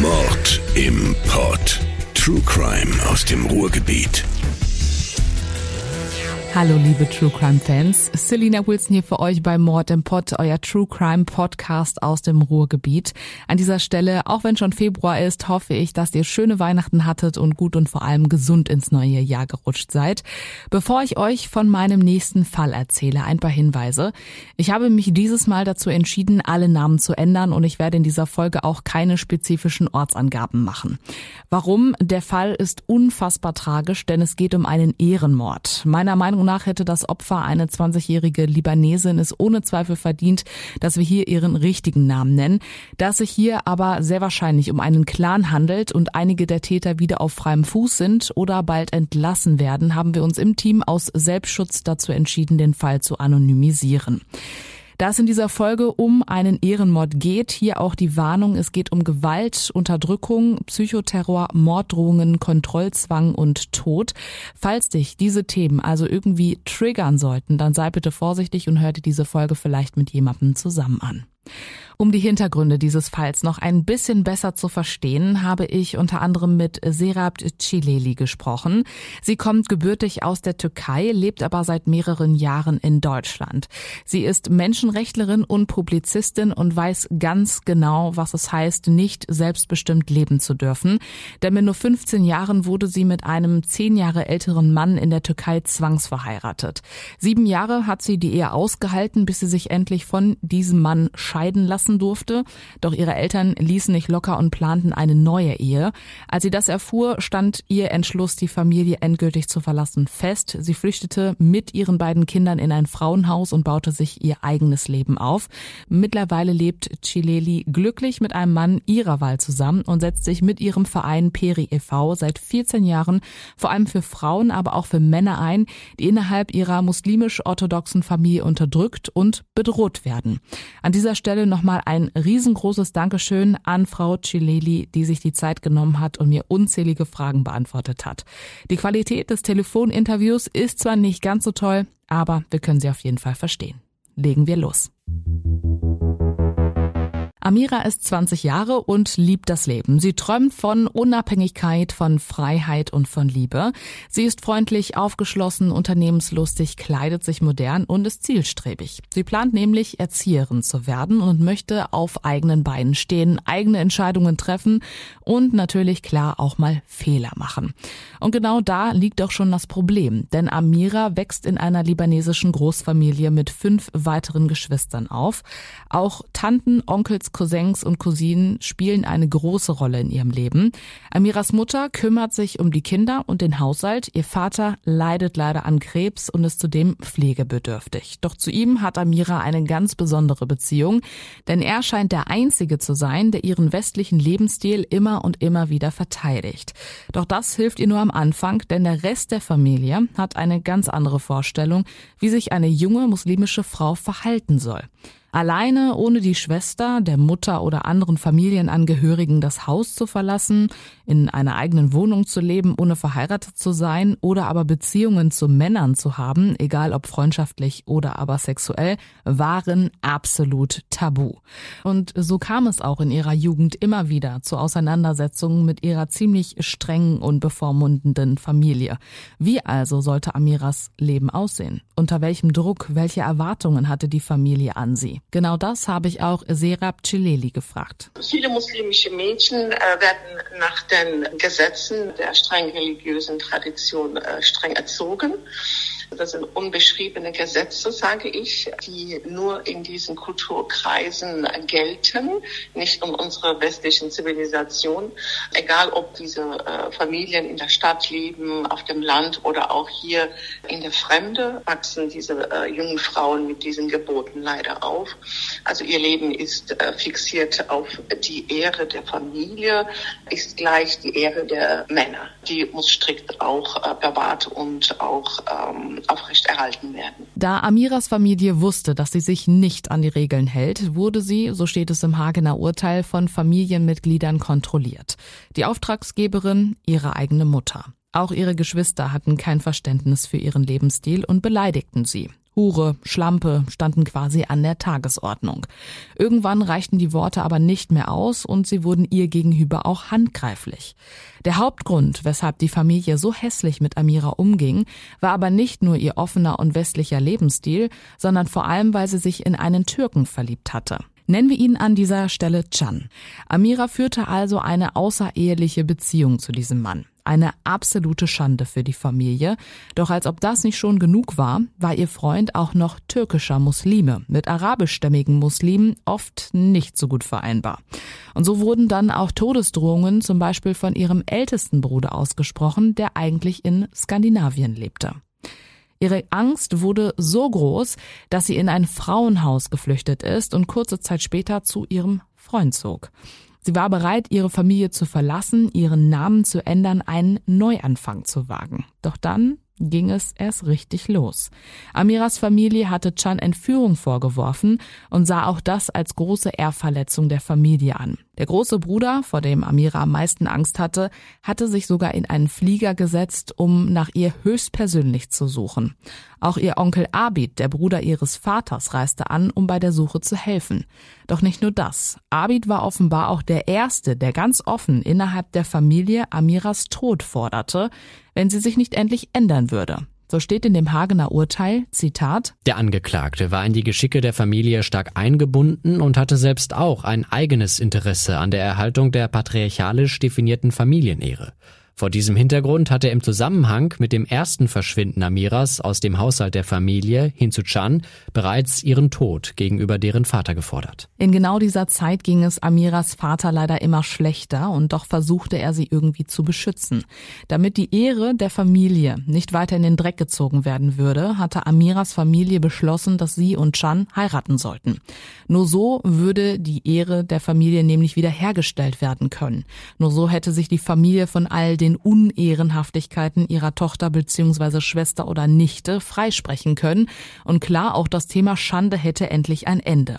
Mord im Pod. True Crime aus dem Ruhrgebiet. Hallo liebe True Crime Fans, Selina Wilson hier für euch bei Mord im Pod, euer True Crime Podcast aus dem Ruhrgebiet. An dieser Stelle, auch wenn schon Februar ist, hoffe ich, dass ihr schöne Weihnachten hattet und gut und vor allem gesund ins neue Jahr gerutscht seid. Bevor ich euch von meinem nächsten Fall erzähle, ein paar Hinweise. Ich habe mich dieses Mal dazu entschieden, alle Namen zu ändern und ich werde in dieser Folge auch keine spezifischen Ortsangaben machen. Warum? Der Fall ist unfassbar tragisch, denn es geht um einen Ehrenmord. Meiner Meinung nach hätte das Opfer, eine 20-jährige Libanesin, es ohne Zweifel verdient, dass wir hier ihren richtigen Namen nennen. Da es sich hier aber sehr wahrscheinlich um einen Clan handelt und einige der Täter wieder auf freiem Fuß sind oder bald entlassen werden, haben wir uns im Team aus Selbstschutz dazu entschieden, den Fall zu anonymisieren. Da es in dieser Folge um einen Ehrenmord geht, hier auch die Warnung, es geht um Gewalt, Unterdrückung, Psychoterror, Morddrohungen, Kontrollzwang und Tod. Falls dich diese Themen also irgendwie triggern sollten, dann sei bitte vorsichtig und hör dir diese Folge vielleicht mit jemandem zusammen an. Um die Hintergründe dieses Falls noch ein bisschen besser zu verstehen, habe ich unter anderem mit Serap Cileli gesprochen. Sie kommt gebürtig aus der Türkei, lebt aber seit mehreren Jahren in Deutschland. Sie ist Menschenrechtlerin und Publizistin und weiß ganz genau, was es heißt, nicht selbstbestimmt leben zu dürfen. Denn mit nur 15 Jahren wurde sie mit einem zehn Jahre älteren Mann in der Türkei zwangsverheiratet. Sieben Jahre hat sie die Ehe ausgehalten, bis sie sich endlich von diesem Mann scheiden lassen durfte, doch ihre Eltern ließen nicht locker und planten eine neue Ehe. Als sie das erfuhr, stand ihr Entschluss, die Familie endgültig zu verlassen, fest. Sie flüchtete mit ihren beiden Kindern in ein Frauenhaus und baute sich ihr eigenes Leben auf. Mittlerweile lebt Chileli glücklich mit einem Mann ihrer Wahl zusammen und setzt sich mit ihrem Verein Peri e.V. seit 14 Jahren vor allem für Frauen, aber auch für Männer ein, die innerhalb ihrer muslimisch-orthodoxen Familie unterdrückt und bedroht werden. An dieser Stelle nochmal nochmal ein riesengroßes Dankeschön an Frau Cileli, die sich die Zeit genommen hat und mir unzählige Fragen beantwortet hat. Die Qualität des Telefoninterviews ist zwar nicht ganz so toll, aber wir können sie auf jeden Fall verstehen. Legen wir los. Amira ist 20 Jahre und liebt das Leben. Sie träumt von Unabhängigkeit, von Freiheit und von Liebe. Sie ist freundlich, aufgeschlossen, unternehmenslustig, kleidet sich modern und ist zielstrebig. Sie plant nämlich, Erzieherin zu werden und möchte auf eigenen Beinen stehen, eigene Entscheidungen treffen und natürlich klar auch mal Fehler machen. Und genau da liegt auch schon das Problem, denn Amira wächst in einer libanesischen Großfamilie mit fünf weiteren Geschwistern auf. Auch Tanten, Onkels, Cousins und Cousinen spielen eine große Rolle in ihrem Leben. Amiras Mutter kümmert sich um die Kinder und den Haushalt. Ihr Vater leidet leider an Krebs und ist zudem pflegebedürftig. Doch zu ihm hat Amira eine ganz besondere Beziehung, denn er scheint der Einzige zu sein, der ihren westlichen Lebensstil immer und immer wieder verteidigt. Doch das hilft ihr nur am Anfang, denn der Rest der Familie hat eine ganz andere Vorstellung, wie sich eine junge muslimische Frau verhalten soll. Alleine, ohne die Schwester, der Mutter oder anderen Familienangehörigen das Haus zu verlassen, in einer eigenen Wohnung zu leben, ohne verheiratet zu sein oder aber Beziehungen zu Männern zu haben, egal ob freundschaftlich oder aber sexuell, waren absolut tabu. Und so kam es auch in ihrer Jugend immer wieder zu Auseinandersetzungen mit ihrer ziemlich strengen und bevormundenden Familie. Wie also sollte Amiras Leben aussehen? Unter welchem Druck, welche Erwartungen hatte die Familie an sie? Genau das habe ich auch Serap Cileli gefragt. Viele muslimische Mädchen äh, werden nach den Gesetzen der streng religiösen Tradition äh, streng erzogen. Das sind unbeschriebene Gesetze, sage ich, die nur in diesen Kulturkreisen gelten, nicht in unserer westlichen Zivilisation. Egal, ob diese äh, Familien in der Stadt leben, auf dem Land oder auch hier in der Fremde, wachsen diese jungen Frauen mit diesen Geboten leider auf. Also ihr Leben ist äh, fixiert auf die Ehre der Familie, ist gleich die Ehre der Männer. Die muss strikt auch äh, bewahrt und auch ähm, aufrechterhalten werden. Da Amiras Familie wusste, dass sie sich nicht an die Regeln hält, wurde sie, so steht es im Hagener Urteil, von Familienmitgliedern kontrolliert. Die Auftragsgeberin ihre eigene Mutter. Auch ihre Geschwister hatten kein Verständnis für ihren Lebensstil und beleidigten sie. Hure, Schlampe standen quasi an der Tagesordnung. Irgendwann reichten die Worte aber nicht mehr aus und sie wurden ihr gegenüber auch handgreiflich. Der Hauptgrund, weshalb die Familie so hässlich mit Amira umging, war aber nicht nur ihr offener und westlicher Lebensstil, sondern vor allem, weil sie sich in einen Türken verliebt hatte. Nennen wir ihn an dieser Stelle Can. Amira führte also eine außereheliche Beziehung zu diesem Mann. Eine absolute Schande für die Familie. Doch als ob das nicht schon genug war, war ihr Freund auch noch türkischer Muslime, mit arabischstämmigen Muslimen oft nicht so gut vereinbar. Und so wurden dann auch Todesdrohungen zum Beispiel von ihrem ältesten Bruder ausgesprochen, der eigentlich in Skandinavien lebte. Ihre Angst wurde so groß, dass sie in ein Frauenhaus geflüchtet ist und kurze Zeit später zu ihrem Freund zog. Sie war bereit, ihre Familie zu verlassen, ihren Namen zu ändern, einen Neuanfang zu wagen. Doch dann ging es erst richtig los. Amiras Familie hatte Chan Entführung vorgeworfen und sah auch das als große Ehrverletzung der Familie an. Der große Bruder, vor dem Amira am meisten Angst hatte, hatte sich sogar in einen Flieger gesetzt, um nach ihr höchstpersönlich zu suchen. Auch ihr Onkel Abid, der Bruder ihres Vaters, reiste an, um bei der Suche zu helfen. Doch nicht nur das. Abid war offenbar auch der Erste, der ganz offen innerhalb der Familie Amiras Tod forderte, wenn sie sich nicht endlich ändern würde. So steht in dem Hagener Urteil, Zitat, Der Angeklagte war in die Geschicke der Familie stark eingebunden und hatte selbst auch ein eigenes Interesse an der Erhaltung der patriarchalisch definierten Familienehre. Vor diesem Hintergrund hat er im Zusammenhang mit dem ersten Verschwinden Amiras aus dem Haushalt der Familie hin zu Chan bereits ihren Tod gegenüber deren Vater gefordert. In genau dieser Zeit ging es Amiras Vater leider immer schlechter und doch versuchte er sie irgendwie zu beschützen. Damit die Ehre der Familie nicht weiter in den Dreck gezogen werden würde, hatte Amiras Familie beschlossen, dass sie und Chan heiraten sollten. Nur so würde die Ehre der Familie nämlich wiederhergestellt werden können. Nur so hätte sich die Familie von all den den Unehrenhaftigkeiten ihrer Tochter bzw. Schwester oder Nichte freisprechen können. Und klar, auch das Thema Schande hätte endlich ein Ende.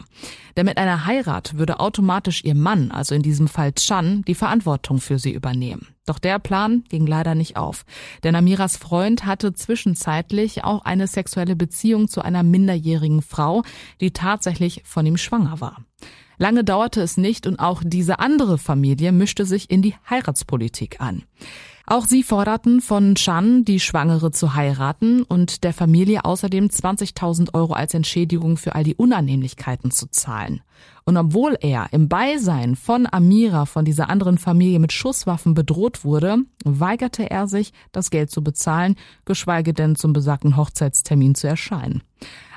Denn mit einer Heirat würde automatisch ihr Mann, also in diesem Fall Chan, die Verantwortung für sie übernehmen. Doch der Plan ging leider nicht auf. Denn Amiras Freund hatte zwischenzeitlich auch eine sexuelle Beziehung zu einer minderjährigen Frau, die tatsächlich von ihm schwanger war. Lange dauerte es nicht und auch diese andere Familie mischte sich in die Heiratspolitik an. Auch sie forderten von Chan, die Schwangere zu heiraten und der Familie außerdem 20.000 Euro als Entschädigung für all die Unannehmlichkeiten zu zahlen. Und obwohl er im Beisein von Amira von dieser anderen Familie mit Schusswaffen bedroht wurde, weigerte er sich, das Geld zu bezahlen, geschweige denn zum besagten Hochzeitstermin zu erscheinen.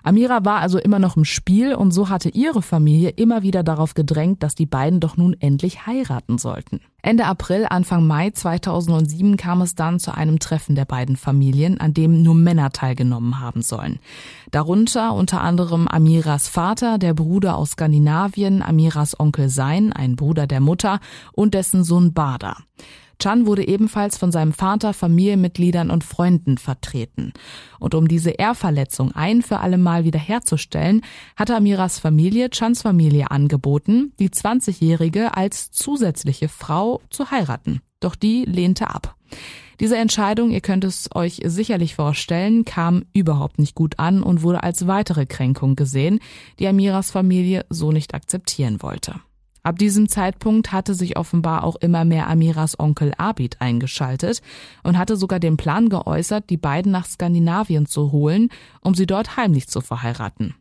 Amira war also immer noch im Spiel und so hatte ihre Familie immer wieder darauf gedrängt, dass die beiden doch nun endlich heiraten sollten. Ende April, Anfang Mai 2007 kam es dann zu einem Treffen der beiden Familien, an dem nur Männer teilgenommen haben sollen. Darunter unter anderem Amiras Vater, der Bruder aus Skandinavien, Amiras Onkel Sein, ein Bruder der Mutter und dessen Sohn Bader. Chan wurde ebenfalls von seinem Vater, Familienmitgliedern und Freunden vertreten. Und um diese Ehrverletzung ein für alle Mal wiederherzustellen, hatte Amiras Familie Chans Familie angeboten, die 20-Jährige als zusätzliche Frau zu heiraten. Doch die lehnte ab. Diese Entscheidung, ihr könnt es euch sicherlich vorstellen, kam überhaupt nicht gut an und wurde als weitere Kränkung gesehen, die Amiras Familie so nicht akzeptieren wollte. Ab diesem Zeitpunkt hatte sich offenbar auch immer mehr Amiras Onkel Abid eingeschaltet und hatte sogar den Plan geäußert, die beiden nach Skandinavien zu holen, um sie dort heimlich zu verheiraten.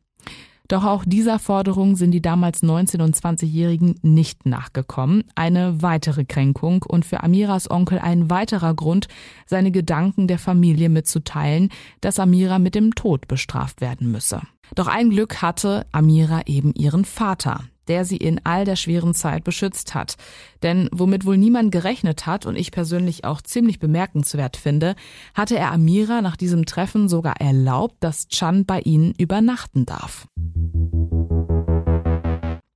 Doch auch dieser Forderung sind die damals 19- und 20-Jährigen nicht nachgekommen. Eine weitere Kränkung und für Amiras Onkel ein weiterer Grund, seine Gedanken der Familie mitzuteilen, dass Amira mit dem Tod bestraft werden müsse. Doch ein Glück hatte Amira eben ihren Vater der sie in all der schweren Zeit beschützt hat. Denn womit wohl niemand gerechnet hat und ich persönlich auch ziemlich bemerkenswert finde, hatte er Amira nach diesem Treffen sogar erlaubt, dass Chan bei ihnen übernachten darf.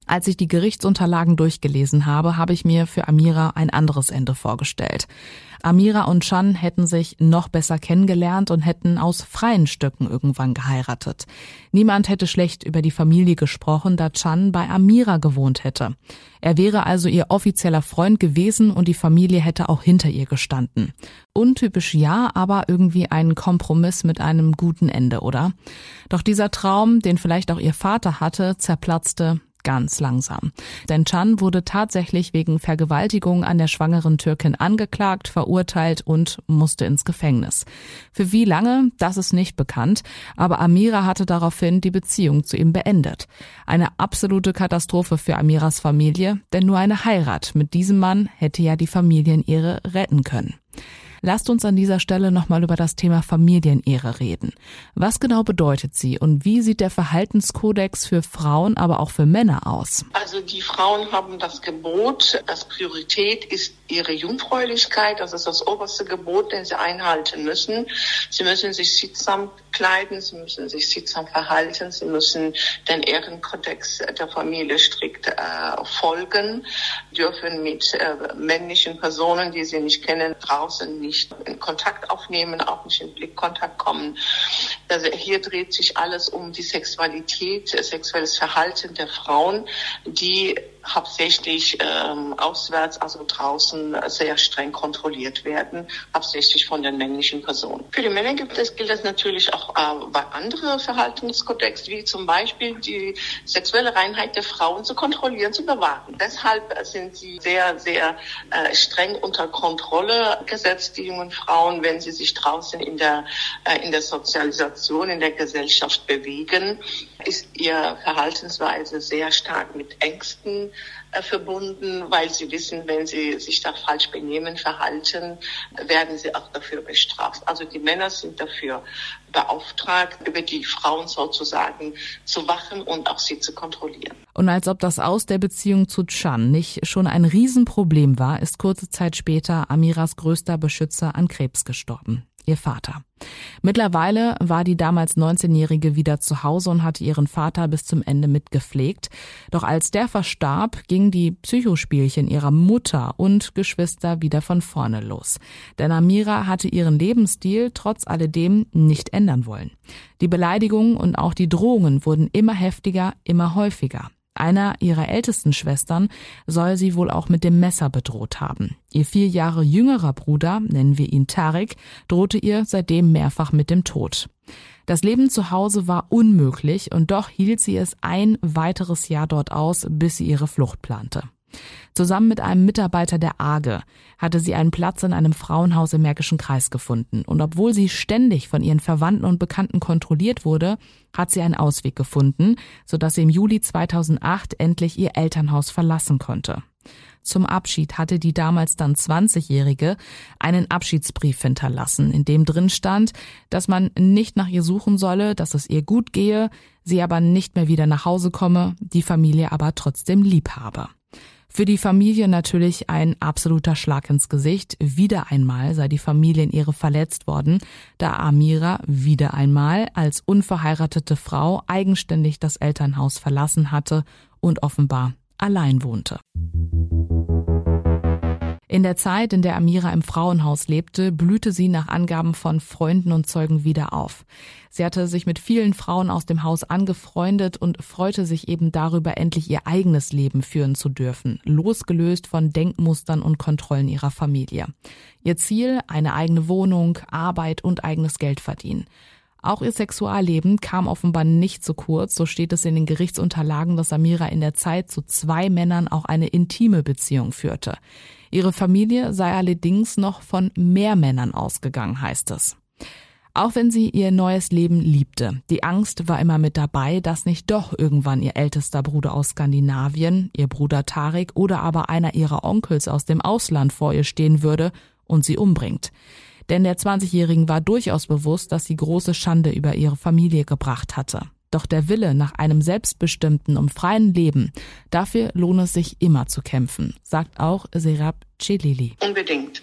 Als ich die Gerichtsunterlagen durchgelesen habe, habe ich mir für Amira ein anderes Ende vorgestellt. Amira und Chan hätten sich noch besser kennengelernt und hätten aus freien Stücken irgendwann geheiratet. Niemand hätte schlecht über die Familie gesprochen, da Chan bei Amira gewohnt hätte. Er wäre also ihr offizieller Freund gewesen und die Familie hätte auch hinter ihr gestanden. Untypisch ja, aber irgendwie ein Kompromiss mit einem guten Ende, oder? Doch dieser Traum, den vielleicht auch ihr Vater hatte, zerplatzte ganz langsam. Denn Chan wurde tatsächlich wegen Vergewaltigung an der schwangeren Türkin angeklagt, verurteilt und musste ins Gefängnis. Für wie lange, das ist nicht bekannt, aber Amira hatte daraufhin die Beziehung zu ihm beendet. Eine absolute Katastrophe für Amiras Familie, denn nur eine Heirat mit diesem Mann hätte ja die Familienehre retten können. Lasst uns an dieser Stelle nochmal über das Thema Familienehre reden. Was genau bedeutet sie und wie sieht der Verhaltenskodex für Frauen, aber auch für Männer aus? Also die Frauen haben das Gebot, das Priorität ist ihre Jungfräulichkeit, das ist das oberste Gebot, den sie einhalten müssen. Sie müssen sich sittsam kleiden, sie müssen sich sittsam verhalten, sie müssen den Ehrenkodex der Familie strikt äh, folgen, dürfen mit äh, männlichen Personen, die sie nicht kennen, draußen nicht in Kontakt aufnehmen, auch nicht in Blickkontakt kommen. Also hier dreht sich alles um die Sexualität, sexuelles Verhalten der Frauen, die hauptsächlich ähm, auswärts, also draußen, sehr streng kontrolliert werden, hauptsächlich von den männlichen Personen. Für die Männer gibt es, gilt das natürlich auch äh, bei anderen Verhaltenskodex, wie zum Beispiel die sexuelle Reinheit der Frauen zu kontrollieren, zu bewahren. Deshalb sind sie sehr, sehr äh, streng unter Kontrolle gesetzt, die jungen Frauen, wenn sie sich draußen in der, äh, in der Sozialisation, in der Gesellschaft bewegen, ist ihr Verhaltensweise sehr stark mit Ängsten äh, verbunden, weil sie wissen, wenn sie sich da falsch benehmen, verhalten, werden sie auch dafür bestraft. Also die Männer sind dafür beauftragt, über die Frauen sozusagen zu wachen und auch sie zu kontrollieren. Und als ob das Aus der Beziehung zu Chan nicht schon ein Riesenproblem war, ist kurze Zeit später Amiras größter Beschützer an Krebs gestorben ihr Vater. Mittlerweile war die damals 19-Jährige wieder zu Hause und hatte ihren Vater bis zum Ende mitgepflegt. Doch als der verstarb, gingen die Psychospielchen ihrer Mutter und Geschwister wieder von vorne los. Denn Amira hatte ihren Lebensstil trotz alledem nicht ändern wollen. Die Beleidigungen und auch die Drohungen wurden immer heftiger, immer häufiger. Einer ihrer ältesten Schwestern soll sie wohl auch mit dem Messer bedroht haben. Ihr vier Jahre jüngerer Bruder, nennen wir ihn Tarek, drohte ihr seitdem mehrfach mit dem Tod. Das Leben zu Hause war unmöglich und doch hielt sie es ein weiteres Jahr dort aus, bis sie ihre Flucht plante. Zusammen mit einem Mitarbeiter der AGE hatte sie einen Platz in einem Frauenhaus im Märkischen Kreis gefunden. Und obwohl sie ständig von ihren Verwandten und Bekannten kontrolliert wurde, hat sie einen Ausweg gefunden, sodass sie im Juli 2008 endlich ihr Elternhaus verlassen konnte. Zum Abschied hatte die damals dann 20-Jährige einen Abschiedsbrief hinterlassen, in dem drin stand, dass man nicht nach ihr suchen solle, dass es ihr gut gehe, sie aber nicht mehr wieder nach Hause komme, die Familie aber trotzdem lieb habe. Für die Familie natürlich ein absoluter Schlag ins Gesicht. Wieder einmal sei die Familienehre verletzt worden, da Amira wieder einmal als unverheiratete Frau eigenständig das Elternhaus verlassen hatte und offenbar allein wohnte. In der Zeit, in der Amira im Frauenhaus lebte, blühte sie nach Angaben von Freunden und Zeugen wieder auf. Sie hatte sich mit vielen Frauen aus dem Haus angefreundet und freute sich eben darüber, endlich ihr eigenes Leben führen zu dürfen, losgelöst von Denkmustern und Kontrollen ihrer Familie. Ihr Ziel, eine eigene Wohnung, Arbeit und eigenes Geld verdienen. Auch ihr Sexualleben kam offenbar nicht zu kurz, so steht es in den Gerichtsunterlagen, dass Samira in der Zeit zu zwei Männern auch eine intime Beziehung führte. Ihre Familie sei allerdings noch von mehr Männern ausgegangen, heißt es. Auch wenn sie ihr neues Leben liebte, die Angst war immer mit dabei, dass nicht doch irgendwann ihr ältester Bruder aus Skandinavien, ihr Bruder Tarik oder aber einer ihrer Onkels aus dem Ausland vor ihr stehen würde und sie umbringt. Denn der 20-Jährigen war durchaus bewusst, dass sie große Schande über ihre Familie gebracht hatte. Doch der Wille nach einem selbstbestimmten und freien Leben, dafür lohne es sich immer zu kämpfen, sagt auch Serap Celili. Unbedingt.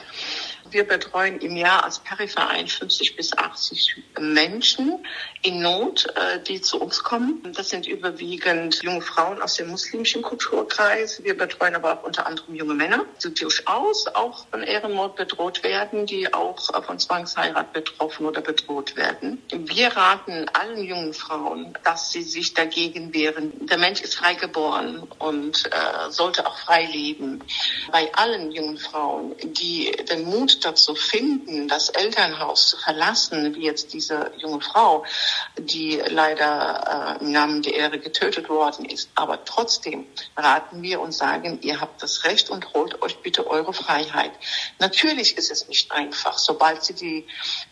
Wir betreuen im Jahr als Periverein 50 bis 80 Menschen in Not, äh, die zu uns kommen. Das sind überwiegend junge Frauen aus dem muslimischen Kulturkreis. Wir betreuen aber auch unter anderem junge Männer, die durchaus auch von Ehrenmord bedroht werden, die auch von Zwangsheirat betroffen oder bedroht werden. Wir raten allen jungen Frauen, dass sie sich dagegen wehren. Der Mensch ist frei geboren und äh, sollte auch frei leben. Bei allen jungen Frauen, die den Mut dazu finden, das Elternhaus zu verlassen, wie jetzt diese junge Frau, die leider äh, im Namen der Ehre getötet worden ist. Aber trotzdem raten wir und sagen, ihr habt das Recht und holt euch bitte eure Freiheit. Natürlich ist es nicht einfach, sobald sie die,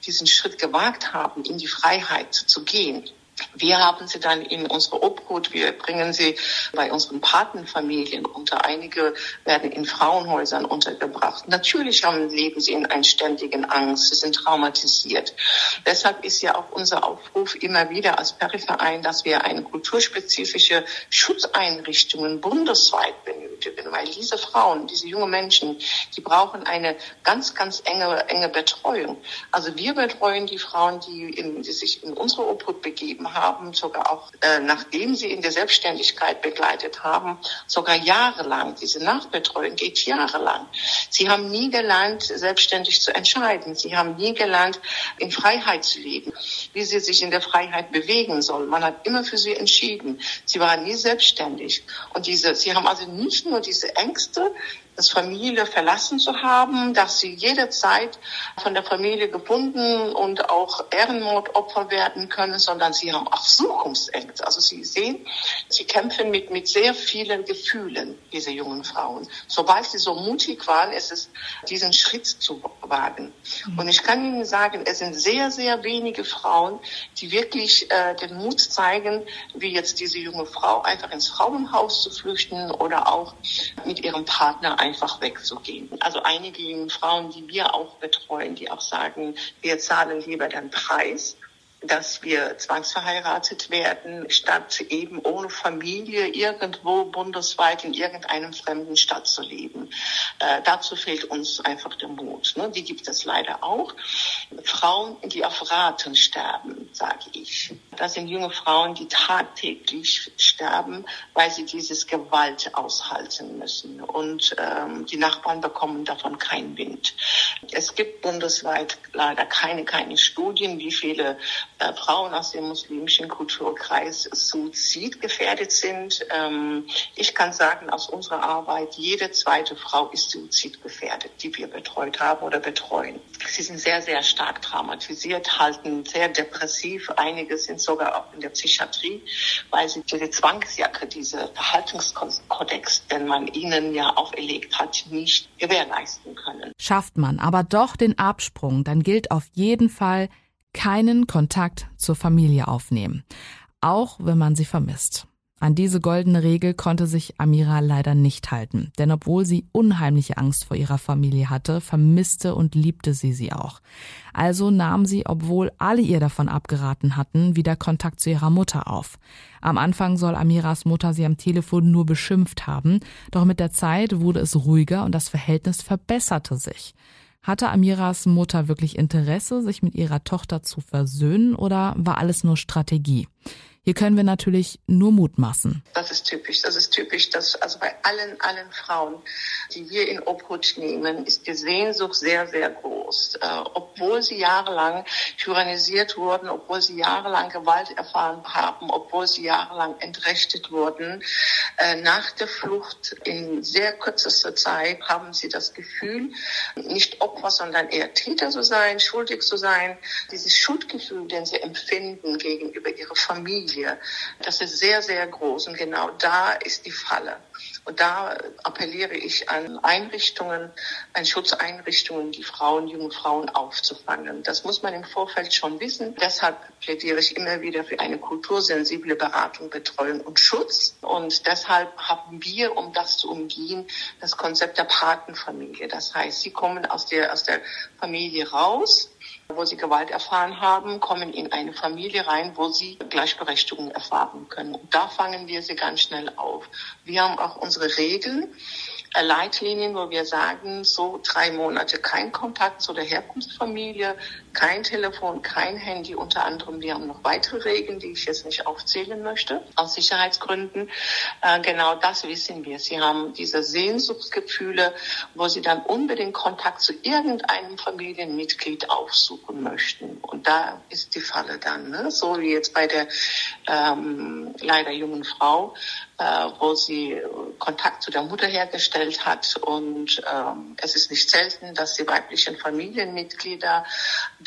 diesen Schritt gewagt haben, in die Freiheit zu gehen wir haben sie dann in unsere Obhut. Wir bringen sie bei unseren Patenfamilien unter. Einige werden in Frauenhäusern untergebracht. Natürlich haben, leben sie in einer ständigen Angst. Sie sind traumatisiert. Deshalb ist ja auch unser Aufruf immer wieder als Periverein, dass wir eine kulturspezifische Schutzeinrichtungen bundesweit benötigen, weil diese Frauen, diese jungen Menschen, die brauchen eine ganz, ganz enge, enge Betreuung. Also wir betreuen die Frauen, die, in, die sich in unsere Obhut begeben haben, sogar auch äh, nachdem sie in der Selbstständigkeit begleitet haben, sogar jahrelang. Diese Nachbetreuung geht jahrelang. Sie haben nie gelernt, selbstständig zu entscheiden. Sie haben nie gelernt, in Freiheit zu leben, wie sie sich in der Freiheit bewegen sollen. Man hat immer für sie entschieden. Sie waren nie selbstständig. Und diese, sie haben also nicht nur diese Ängste, das Familie verlassen zu haben, dass sie jederzeit von der Familie gebunden und auch Ehrenmordopfer werden können, sondern sie haben auch Zukunftsängste. Also sie sehen, sie kämpfen mit, mit sehr vielen Gefühlen, diese jungen Frauen. Sobald sie so mutig waren, ist es, diesen Schritt zu wagen. Und ich kann Ihnen sagen, es sind sehr, sehr wenige Frauen, die wirklich äh, den Mut zeigen, wie jetzt diese junge Frau, einfach ins Frauenhaus zu flüchten oder auch mit ihrem Partner einfach wegzugehen. Also einige Frauen, die wir auch betreuen, die auch sagen, wir zahlen lieber den Preis dass wir zwangsverheiratet werden, statt eben ohne Familie irgendwo bundesweit in irgendeinem fremden Stadt zu leben. Äh, dazu fehlt uns einfach der Mut. Ne? Die gibt es leider auch. Frauen, die auf Raten sterben, sage ich. Das sind junge Frauen, die tagtäglich sterben, weil sie dieses Gewalt aushalten müssen. Und ähm, die Nachbarn bekommen davon keinen Wind. Es gibt bundesweit leider keine, keine Studien, wie viele äh, Frauen aus dem muslimischen Kulturkreis suizidgefährdet sind. Ähm, ich kann sagen, aus unserer Arbeit, jede zweite Frau ist suizidgefährdet, die wir betreut haben oder betreuen. Sie sind sehr, sehr stark traumatisiert, halten sehr depressiv. Einige sind sogar auch in der Psychiatrie, weil sie diese Zwangsjacke, diese Verhaltenskodex, den man ihnen ja auferlegt hat, nicht gewährleisten können. Schafft man aber doch den Absprung, dann gilt auf jeden Fall, keinen Kontakt zur Familie aufnehmen, auch wenn man sie vermisst. An diese goldene Regel konnte sich Amira leider nicht halten, denn obwohl sie unheimliche Angst vor ihrer Familie hatte, vermisste und liebte sie sie auch. Also nahm sie, obwohl alle ihr davon abgeraten hatten, wieder Kontakt zu ihrer Mutter auf. Am Anfang soll Amiras Mutter sie am Telefon nur beschimpft haben, doch mit der Zeit wurde es ruhiger und das Verhältnis verbesserte sich. Hatte Amiras Mutter wirklich Interesse, sich mit ihrer Tochter zu versöhnen oder war alles nur Strategie? Hier können wir natürlich nur mutmaßen. Das ist typisch. Das ist typisch, dass also bei allen, allen Frauen, die wir in Obhut nehmen, ist die Sehnsucht sehr, sehr groß. Äh, obwohl sie jahrelang tyrannisiert wurden, obwohl sie jahrelang Gewalt erfahren haben, obwohl sie jahrelang entrechtet wurden, äh, nach der Flucht in sehr kürzester Zeit haben sie das Gefühl, nicht Opfer, sondern eher Täter zu sein, schuldig zu sein. Dieses Schuldgefühl, den sie empfinden gegenüber ihrer Familie. Das ist sehr, sehr groß und genau da ist die Falle. Und da appelliere ich an Einrichtungen, an Schutzeinrichtungen, die Frauen, junge Frauen aufzufangen. Das muss man im Vorfeld schon wissen. Deshalb plädiere ich immer wieder für eine kultursensible Beratung, Betreuung und Schutz. Und deshalb haben wir, um das zu umgehen, das Konzept der Patenfamilie. Das heißt, sie kommen aus der, aus der Familie raus, wo sie Gewalt erfahren haben, kommen in eine Familie rein, wo sie Gleichberechtigung erfahren können. Und da fangen wir sie ganz schnell auf. Wir haben auch unsere Regeln. Leitlinien, wo wir sagen, so drei Monate kein Kontakt zu der Herkunftsfamilie, kein Telefon, kein Handy. Unter anderem, wir haben noch weitere Regeln, die ich jetzt nicht aufzählen möchte, aus Sicherheitsgründen. Äh, genau das wissen wir. Sie haben diese Sehnsuchtsgefühle, wo sie dann unbedingt Kontakt zu irgendeinem Familienmitglied aufsuchen möchten. Und da ist die Falle dann, ne? so wie jetzt bei der ähm, leider jungen Frau, äh, wo sie Kontakt zu der Mutter hergestellt hat. Und ähm, es ist nicht selten, dass die weiblichen Familienmitglieder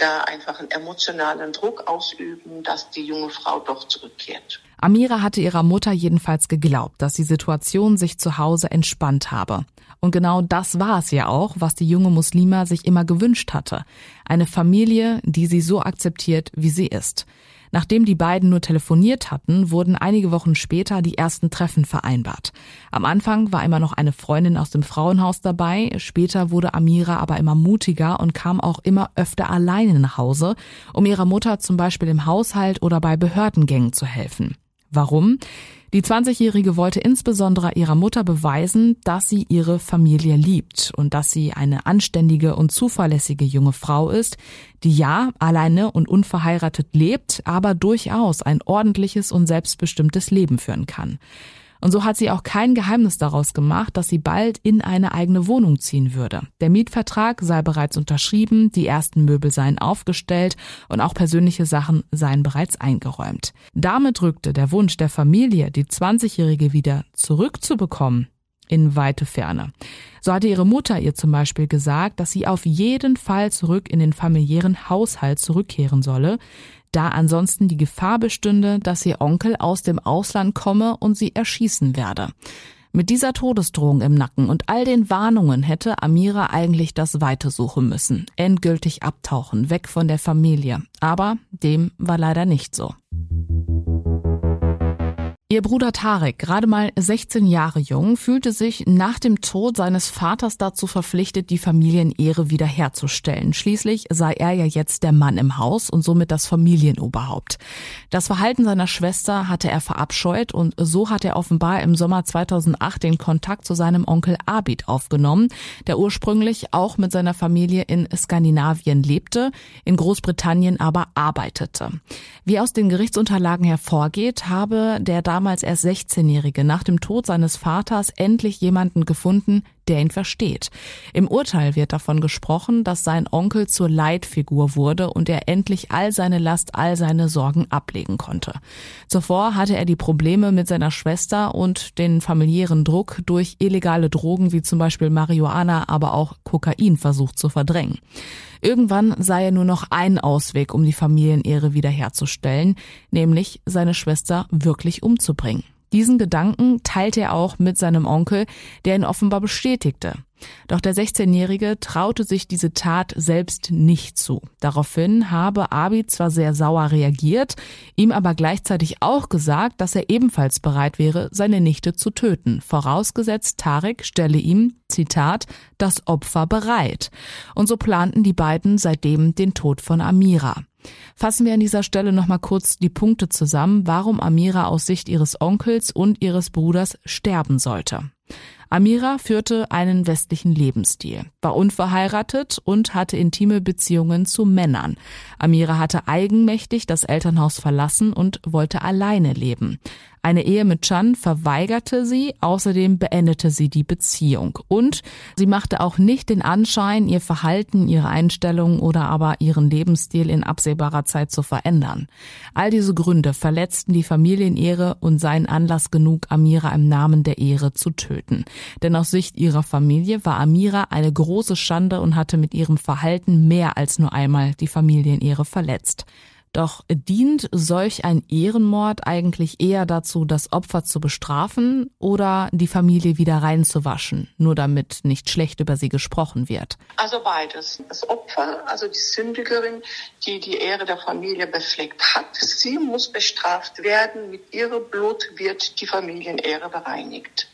da einfach einen emotionalen Druck ausüben, dass die junge Frau doch zurückkehrt. Amira hatte ihrer Mutter jedenfalls geglaubt, dass die Situation sich zu Hause entspannt habe. Und genau das war es ja auch, was die junge Muslima sich immer gewünscht hatte. Eine Familie, die sie so akzeptiert, wie sie ist. Nachdem die beiden nur telefoniert hatten, wurden einige Wochen später die ersten Treffen vereinbart. Am Anfang war immer noch eine Freundin aus dem Frauenhaus dabei, später wurde Amira aber immer mutiger und kam auch immer öfter alleine nach Hause, um ihrer Mutter zum Beispiel im Haushalt oder bei Behördengängen zu helfen. Warum? Die 20-Jährige wollte insbesondere ihrer Mutter beweisen, dass sie ihre Familie liebt und dass sie eine anständige und zuverlässige junge Frau ist, die ja alleine und unverheiratet lebt, aber durchaus ein ordentliches und selbstbestimmtes Leben führen kann. Und so hat sie auch kein Geheimnis daraus gemacht, dass sie bald in eine eigene Wohnung ziehen würde. Der Mietvertrag sei bereits unterschrieben, die ersten Möbel seien aufgestellt und auch persönliche Sachen seien bereits eingeräumt. Damit rückte der Wunsch der Familie, die 20-Jährige wieder zurückzubekommen, in weite Ferne. So hatte ihre Mutter ihr zum Beispiel gesagt, dass sie auf jeden Fall zurück in den familiären Haushalt zurückkehren solle, da ansonsten die Gefahr bestünde, dass ihr Onkel aus dem Ausland komme und sie erschießen werde. Mit dieser Todesdrohung im Nacken und all den Warnungen hätte Amira eigentlich das Weite suchen müssen, endgültig abtauchen, weg von der Familie. Aber dem war leider nicht so. Ihr Bruder Tarek, gerade mal 16 Jahre jung, fühlte sich nach dem Tod seines Vaters dazu verpflichtet, die Familienehre wiederherzustellen. Schließlich sei er ja jetzt der Mann im Haus und somit das Familienoberhaupt. Das Verhalten seiner Schwester hatte er verabscheut und so hat er offenbar im Sommer 2008 den Kontakt zu seinem Onkel Abid aufgenommen, der ursprünglich auch mit seiner Familie in Skandinavien lebte, in Großbritannien aber arbeitete. Wie aus den Gerichtsunterlagen hervorgeht, habe der damals erst 16-Jährige nach dem Tod seines Vaters endlich jemanden gefunden, der ihn versteht. Im Urteil wird davon gesprochen, dass sein Onkel zur Leitfigur wurde und er endlich all seine Last, all seine Sorgen ablegen konnte. Zuvor hatte er die Probleme mit seiner Schwester und den familiären Druck durch illegale Drogen wie zum Beispiel Marihuana, aber auch Kokain versucht zu verdrängen. Irgendwann sei er nur noch ein Ausweg, um die Familienehre wiederherzustellen, nämlich seine Schwester wirklich umzubringen. Diesen Gedanken teilte er auch mit seinem Onkel, der ihn offenbar bestätigte. Doch der 16-Jährige traute sich diese Tat selbst nicht zu. Daraufhin habe Abi zwar sehr sauer reagiert, ihm aber gleichzeitig auch gesagt, dass er ebenfalls bereit wäre, seine Nichte zu töten, vorausgesetzt Tarek stelle ihm, Zitat, das Opfer bereit. Und so planten die beiden seitdem den Tod von Amira. Fassen wir an dieser Stelle nochmal kurz die Punkte zusammen, warum Amira aus Sicht ihres Onkels und ihres Bruders sterben sollte. Amira führte einen westlichen Lebensstil, war unverheiratet und hatte intime Beziehungen zu Männern. Amira hatte eigenmächtig das Elternhaus verlassen und wollte alleine leben. Eine Ehe mit Chan verweigerte sie, außerdem beendete sie die Beziehung. Und sie machte auch nicht den Anschein, ihr Verhalten, ihre Einstellung oder aber ihren Lebensstil in absehbarer Zeit zu verändern. All diese Gründe verletzten die Familienehre und seien Anlass genug, Amira im Namen der Ehre zu töten. Denn aus Sicht ihrer Familie war Amira eine große Schande und hatte mit ihrem Verhalten mehr als nur einmal die Familienehre verletzt. Doch dient solch ein Ehrenmord eigentlich eher dazu, das Opfer zu bestrafen oder die Familie wieder reinzuwaschen, nur damit nicht schlecht über sie gesprochen wird? Also beides. Das Opfer, also die Sündigerin, die die Ehre der Familie befleckt hat, sie muss bestraft werden. Mit ihrem Blut wird die Familienehre bereinigt.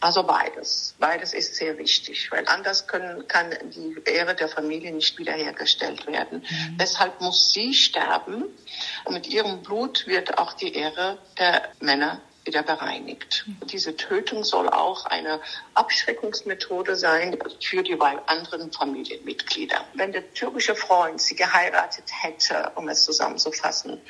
Also beides. Beides ist sehr wichtig, weil anders können, kann die Ehre der Familie nicht wiederhergestellt werden. Mhm. Deshalb muss sie sterben. Und mit ihrem Blut wird auch die Ehre der Männer wieder bereinigt. Diese Tötung soll auch eine Abschreckungsmethode sein für die anderen Familienmitglieder. Wenn der türkische Freund sie geheiratet hätte, um es zusammenzufassen,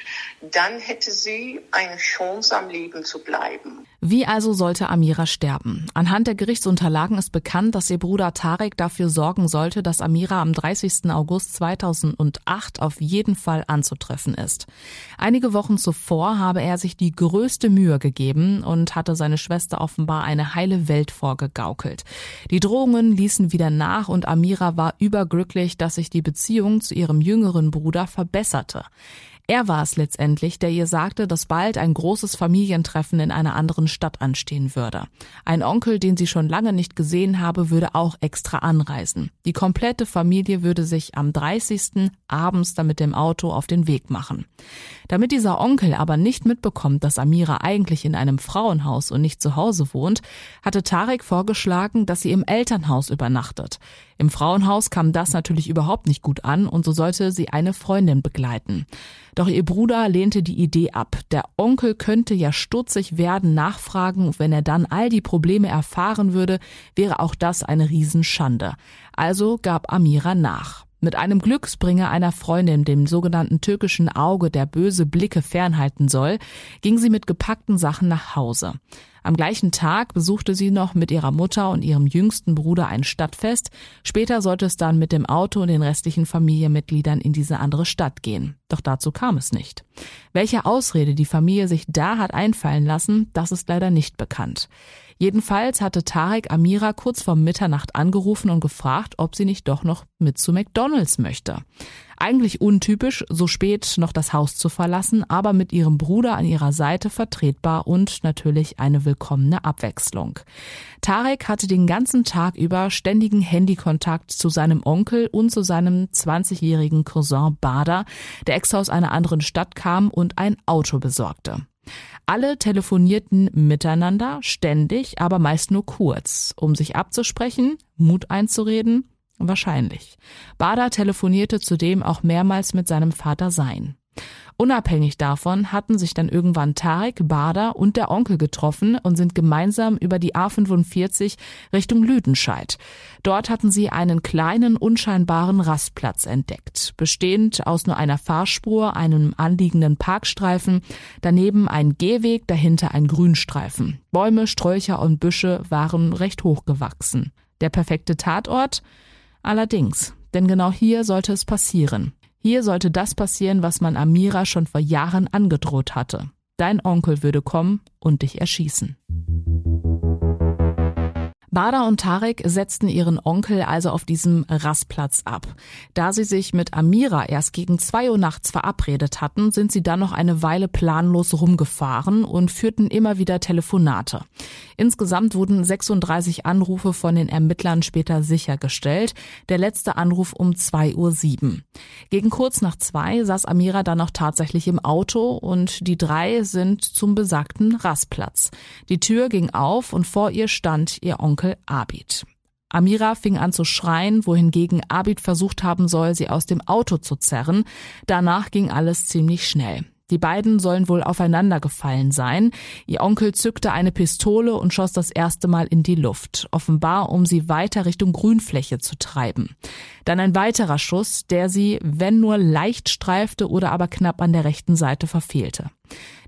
dann hätte sie eine Chance am Leben zu bleiben. Wie also sollte Amira sterben? Anhand der Gerichtsunterlagen ist bekannt, dass ihr Bruder Tarek dafür sorgen sollte, dass Amira am 30. August 2008 auf jeden Fall anzutreffen ist. Einige Wochen zuvor habe er sich die größte Mühe gegeben und hatte seine Schwester offenbar eine heile Welt vorgegaukelt. Die Drohungen ließen wieder nach und Amira war überglücklich, dass sich die Beziehung zu ihrem jüngeren Bruder verbesserte. Er war es letztendlich, der ihr sagte, dass bald ein großes Familientreffen in einer anderen Stadt anstehen würde. Ein Onkel, den sie schon lange nicht gesehen habe, würde auch extra anreisen. Die komplette Familie würde sich am 30. abends dann mit dem Auto auf den Weg machen. Damit dieser Onkel aber nicht mitbekommt, dass Amira eigentlich in einem Frauenhaus und nicht zu Hause wohnt, hatte Tarek vorgeschlagen, dass sie im Elternhaus übernachtet. Im Frauenhaus kam das natürlich überhaupt nicht gut an und so sollte sie eine Freundin begleiten. Doch ihr Bruder lehnte die Idee ab. Der Onkel könnte ja stutzig werden, nachfragen, wenn er dann all die Probleme erfahren würde, wäre auch das eine Riesenschande. Also gab Amira nach. Mit einem Glücksbringer einer Freundin, dem sogenannten türkischen Auge, der böse Blicke fernhalten soll, ging sie mit gepackten Sachen nach Hause. Am gleichen Tag besuchte sie noch mit ihrer Mutter und ihrem jüngsten Bruder ein Stadtfest. Später sollte es dann mit dem Auto und den restlichen Familienmitgliedern in diese andere Stadt gehen. Doch dazu kam es nicht. Welche Ausrede die Familie sich da hat einfallen lassen, das ist leider nicht bekannt. Jedenfalls hatte Tarek Amira kurz vor Mitternacht angerufen und gefragt, ob sie nicht doch noch mit zu McDonalds möchte. Eigentlich untypisch, so spät noch das Haus zu verlassen, aber mit ihrem Bruder an ihrer Seite vertretbar und natürlich eine willkommene Abwechslung. Tarek hatte den ganzen Tag über ständigen Handykontakt zu seinem Onkel und zu seinem 20-jährigen Cousin Bader, der extra aus einer anderen Stadt kam und ein Auto besorgte. Alle telefonierten miteinander, ständig, aber meist nur kurz, um sich abzusprechen, Mut einzureden Wahrscheinlich. Bader telefonierte zudem auch mehrmals mit seinem Vater Sein. Unabhängig davon hatten sich dann irgendwann Tarek, Bader und der Onkel getroffen und sind gemeinsam über die A45 Richtung Lüdenscheid. Dort hatten sie einen kleinen, unscheinbaren Rastplatz entdeckt, bestehend aus nur einer Fahrspur, einem anliegenden Parkstreifen, daneben ein Gehweg, dahinter ein Grünstreifen. Bäume, Sträucher und Büsche waren recht hoch gewachsen. Der perfekte Tatort? Allerdings, denn genau hier sollte es passieren. Hier sollte das passieren, was man Amira schon vor Jahren angedroht hatte. Dein Onkel würde kommen und dich erschießen. Bader und Tarek setzten ihren Onkel also auf diesem Rastplatz ab. Da sie sich mit Amira erst gegen zwei Uhr nachts verabredet hatten, sind sie dann noch eine Weile planlos rumgefahren und führten immer wieder Telefonate. Insgesamt wurden 36 Anrufe von den Ermittlern später sichergestellt, der letzte Anruf um 2.07 Uhr. Gegen kurz nach zwei saß Amira dann noch tatsächlich im Auto und die drei sind zum besagten Rastplatz. Die Tür ging auf und vor ihr stand ihr Onkel Abid. Amira fing an zu schreien, wohingegen Abid versucht haben soll, sie aus dem Auto zu zerren. Danach ging alles ziemlich schnell. Die beiden sollen wohl aufeinander gefallen sein. Ihr Onkel zückte eine Pistole und schoss das erste Mal in die Luft, offenbar um sie weiter Richtung Grünfläche zu treiben. Dann ein weiterer Schuss, der sie, wenn nur leicht streifte oder aber knapp an der rechten Seite verfehlte.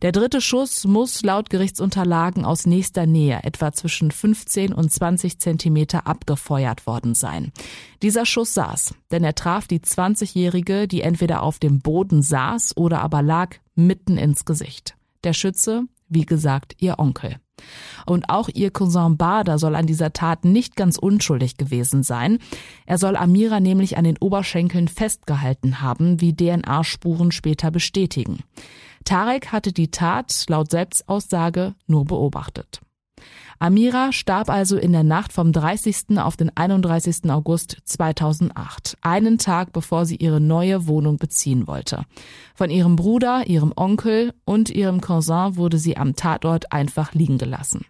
Der dritte Schuss muss laut Gerichtsunterlagen aus nächster Nähe, etwa zwischen 15 und 20 Zentimeter, abgefeuert worden sein. Dieser Schuss saß, denn er traf die 20-Jährige, die entweder auf dem Boden saß oder aber lag, mitten ins Gesicht. Der Schütze, wie gesagt, ihr Onkel. Und auch ihr Cousin Bader soll an dieser Tat nicht ganz unschuldig gewesen sein. Er soll Amira nämlich an den Oberschenkeln festgehalten haben, wie DNA-Spuren später bestätigen. Tarek hatte die Tat laut Selbstaussage nur beobachtet. Amira starb also in der Nacht vom 30. auf den 31. August 2008, einen Tag bevor sie ihre neue Wohnung beziehen wollte. Von ihrem Bruder, ihrem Onkel und ihrem Cousin wurde sie am Tatort einfach liegen gelassen.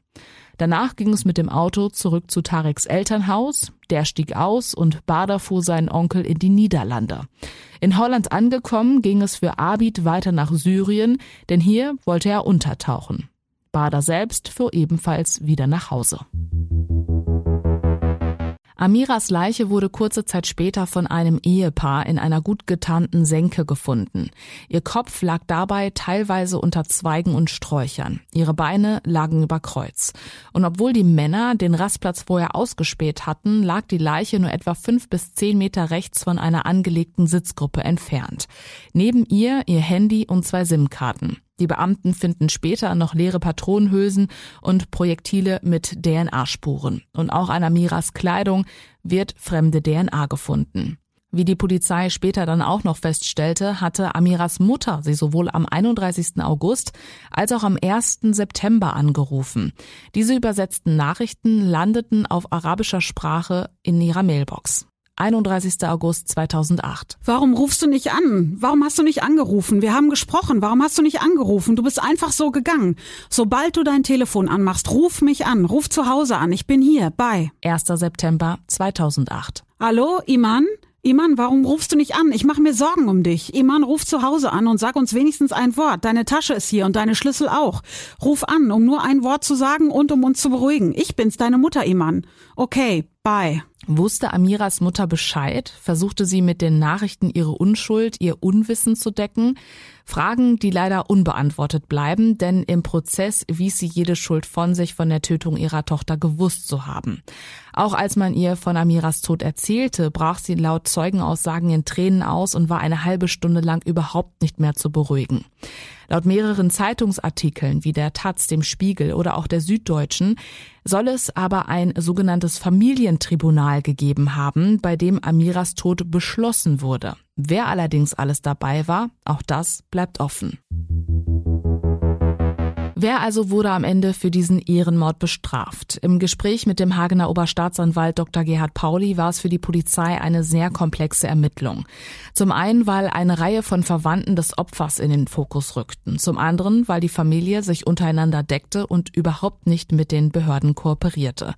Danach ging es mit dem Auto zurück zu Tareks Elternhaus. Der stieg aus und Bader fuhr seinen Onkel in die Niederlande. In Holland angekommen, ging es für Abid weiter nach Syrien, denn hier wollte er untertauchen. Bader selbst fuhr ebenfalls wieder nach Hause. Amiras Leiche wurde kurze Zeit später von einem Ehepaar in einer gut getarnten Senke gefunden. Ihr Kopf lag dabei teilweise unter Zweigen und Sträuchern. Ihre Beine lagen über Kreuz. Und obwohl die Männer den Rastplatz vorher ausgespäht hatten, lag die Leiche nur etwa fünf bis zehn Meter rechts von einer angelegten Sitzgruppe entfernt. Neben ihr ihr Handy und zwei SIM-Karten. Die Beamten finden später noch leere Patronenhülsen und Projektile mit DNA-Spuren. Und auch an Amiras Kleidung wird fremde DNA gefunden. Wie die Polizei später dann auch noch feststellte, hatte Amiras Mutter sie sowohl am 31. August als auch am 1. September angerufen. Diese übersetzten Nachrichten landeten auf arabischer Sprache in ihrer Mailbox. 31. August 2008. Warum rufst du nicht an? Warum hast du nicht angerufen? Wir haben gesprochen. Warum hast du nicht angerufen? Du bist einfach so gegangen. Sobald du dein Telefon anmachst, ruf mich an. Ruf zu Hause an. Ich bin hier. Bye. 1. September 2008. Hallo, Iman? Iman, warum rufst du nicht an? Ich mache mir Sorgen um dich. Iman, ruf zu Hause an und sag uns wenigstens ein Wort. Deine Tasche ist hier und deine Schlüssel auch. Ruf an, um nur ein Wort zu sagen und um uns zu beruhigen. Ich bin's, deine Mutter, Iman. Okay, bye. Wusste Amiras Mutter Bescheid? Versuchte sie mit den Nachrichten ihre Unschuld, ihr Unwissen zu decken? Fragen, die leider unbeantwortet bleiben, denn im Prozess wies sie jede Schuld von sich, von der Tötung ihrer Tochter gewusst zu haben. Auch als man ihr von Amiras Tod erzählte, brach sie laut Zeugenaussagen in Tränen aus und war eine halbe Stunde lang überhaupt nicht mehr zu beruhigen. Laut mehreren Zeitungsartikeln wie der Taz, dem Spiegel oder auch der Süddeutschen soll es aber ein sogenanntes Familientribunal gegeben haben, bei dem Amiras Tod beschlossen wurde. Wer allerdings alles dabei war, auch das bleibt offen. Wer also wurde am Ende für diesen Ehrenmord bestraft? Im Gespräch mit dem Hagener Oberstaatsanwalt Dr. Gerhard Pauli war es für die Polizei eine sehr komplexe Ermittlung. Zum einen, weil eine Reihe von Verwandten des Opfers in den Fokus rückten. Zum anderen, weil die Familie sich untereinander deckte und überhaupt nicht mit den Behörden kooperierte.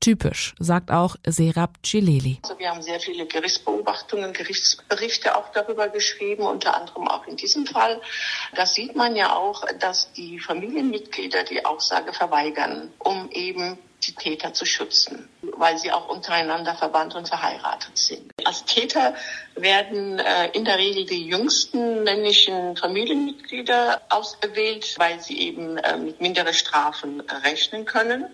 Typisch, sagt auch Serap Cileli. Also wir haben sehr viele Gerichtsbeobachtungen, Gerichtsberichte auch darüber geschrieben, unter anderem auch in diesem Fall. Da sieht man ja auch, dass die Familienmitglieder die Aussage verweigern, um eben die Täter zu schützen, weil sie auch untereinander verwandt und verheiratet sind. Als Täter werden äh, in der Regel die jüngsten männlichen Familienmitglieder auserwählt, weil sie eben äh, mit minderen Strafen rechnen können.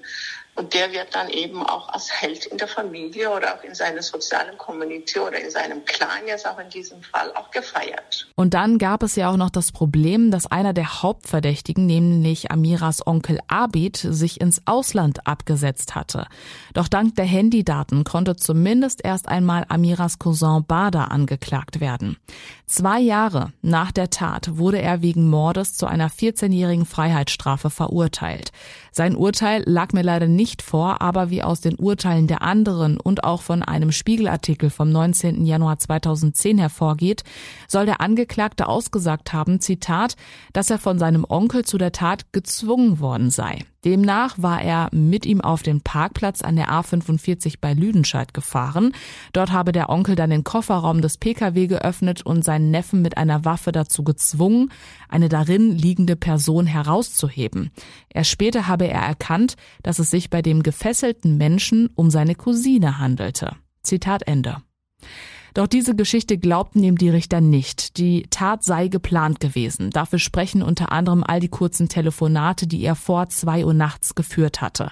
Und der wird dann eben auch als Held in der Familie oder auch in seiner sozialen Community oder in seinem Clan jetzt auch in diesem Fall auch gefeiert. Und dann gab es ja auch noch das Problem, dass einer der Hauptverdächtigen, nämlich Amiras Onkel Abid, sich ins Ausland abgesetzt hatte. Doch dank der Handydaten konnte zumindest erst einmal Amiras Cousin Bader angeklagt werden. Zwei Jahre nach der Tat wurde er wegen Mordes zu einer 14-jährigen Freiheitsstrafe verurteilt. Sein Urteil lag mir leider nicht vor, aber wie aus den Urteilen der anderen und auch von einem Spiegelartikel vom 19. Januar 2010 hervorgeht, soll der Angeklagte ausgesagt haben, Zitat, dass er von seinem Onkel zu der Tat gezwungen worden sei. Demnach war er mit ihm auf den Parkplatz an der A45 bei Lüdenscheid gefahren. Dort habe der Onkel dann den Kofferraum des Pkw geöffnet und seinen Neffen mit einer Waffe dazu gezwungen, eine darin liegende Person herauszuheben. Erst später habe er erkannt, dass es sich bei dem gefesselten Menschen um seine Cousine handelte. Zitat Ende. Doch diese Geschichte glaubten ihm die Richter nicht. Die Tat sei geplant gewesen. Dafür sprechen unter anderem all die kurzen Telefonate, die er vor zwei Uhr nachts geführt hatte.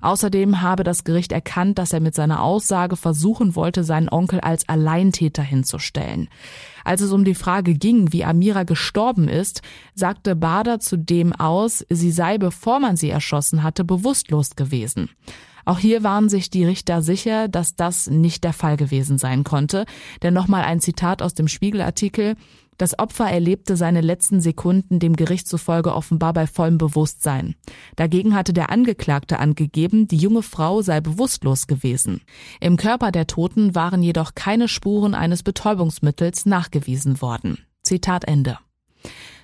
Außerdem habe das Gericht erkannt, dass er mit seiner Aussage versuchen wollte, seinen Onkel als Alleintäter hinzustellen. Als es um die Frage ging, wie Amira gestorben ist, sagte Bader zudem aus, sie sei, bevor man sie erschossen hatte, bewusstlos gewesen. Auch hier waren sich die Richter sicher, dass das nicht der Fall gewesen sein konnte. Denn nochmal ein Zitat aus dem Spiegelartikel. Das Opfer erlebte seine letzten Sekunden dem Gericht zufolge offenbar bei vollem Bewusstsein. Dagegen hatte der Angeklagte angegeben, die junge Frau sei bewusstlos gewesen. Im Körper der Toten waren jedoch keine Spuren eines Betäubungsmittels nachgewiesen worden. Zitat Ende.